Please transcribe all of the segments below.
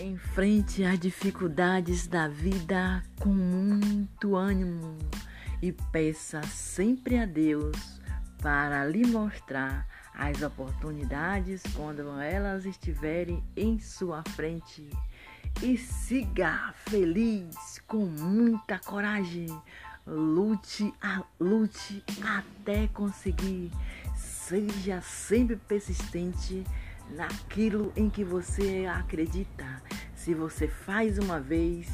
Enfrente as dificuldades da vida com muito ânimo e peça sempre a Deus para lhe mostrar as oportunidades quando elas estiverem em sua frente. E siga feliz com muita coragem. Lute, a, lute até conseguir. Seja sempre persistente naquilo em que você acredita. Se você faz uma vez,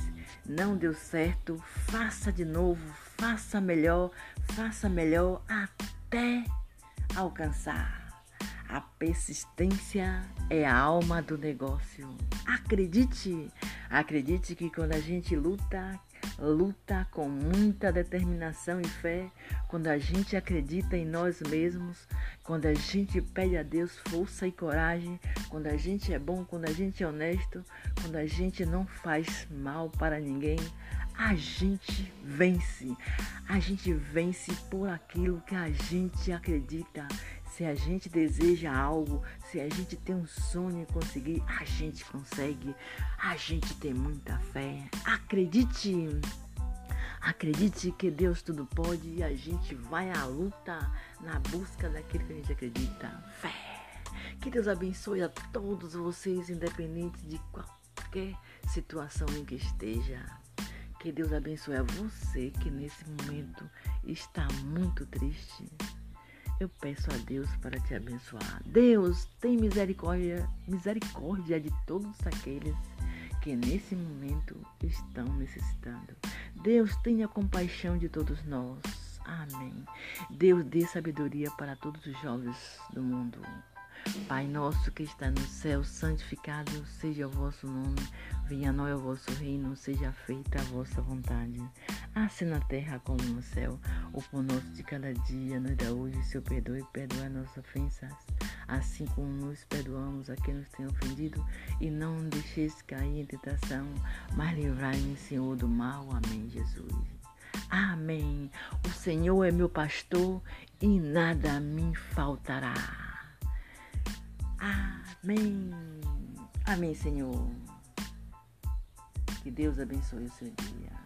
não deu certo, faça de novo, faça melhor, faça melhor até alcançar. A persistência é a alma do negócio. Acredite, acredite que quando a gente luta, luta com muita determinação e fé, quando a gente acredita em nós mesmos, quando a gente pede a Deus força e coragem, quando a gente é bom, quando a gente é honesto, quando a gente não faz mal para ninguém, a gente vence. A gente vence por aquilo que a gente acredita. Se a gente deseja algo, se a gente tem um sonho em conseguir, a gente consegue. A gente tem muita fé. Acredite. Acredite que Deus tudo pode e a gente vai à luta na busca daquilo que a gente acredita. Fé. Que Deus abençoe a todos vocês, independente de qualquer situação em que esteja. Que Deus abençoe a você que nesse momento está muito triste. Eu peço a Deus para te abençoar. Deus, tem misericórdia, misericórdia de todos aqueles que nesse momento estão necessitando. Deus, tenha compaixão de todos nós. Amém. Deus dê sabedoria para todos os jovens do mundo. Pai nosso que está no céu, santificado seja o vosso nome. Venha a nós o vosso reino, seja feita a vossa vontade, assim na terra como no céu. O pão nosso de cada dia nos dá hoje, Seu perdoe e perdoa nossas ofensas, assim como nos perdoamos a quem nos tem ofendido, e não deixeis cair em tentação, mas livrai-me, Senhor, do mal. Amém, Jesus. Amém. O Senhor é meu pastor e nada me faltará. Amém. Amém, Senhor. Que Deus abençoe o seu dia.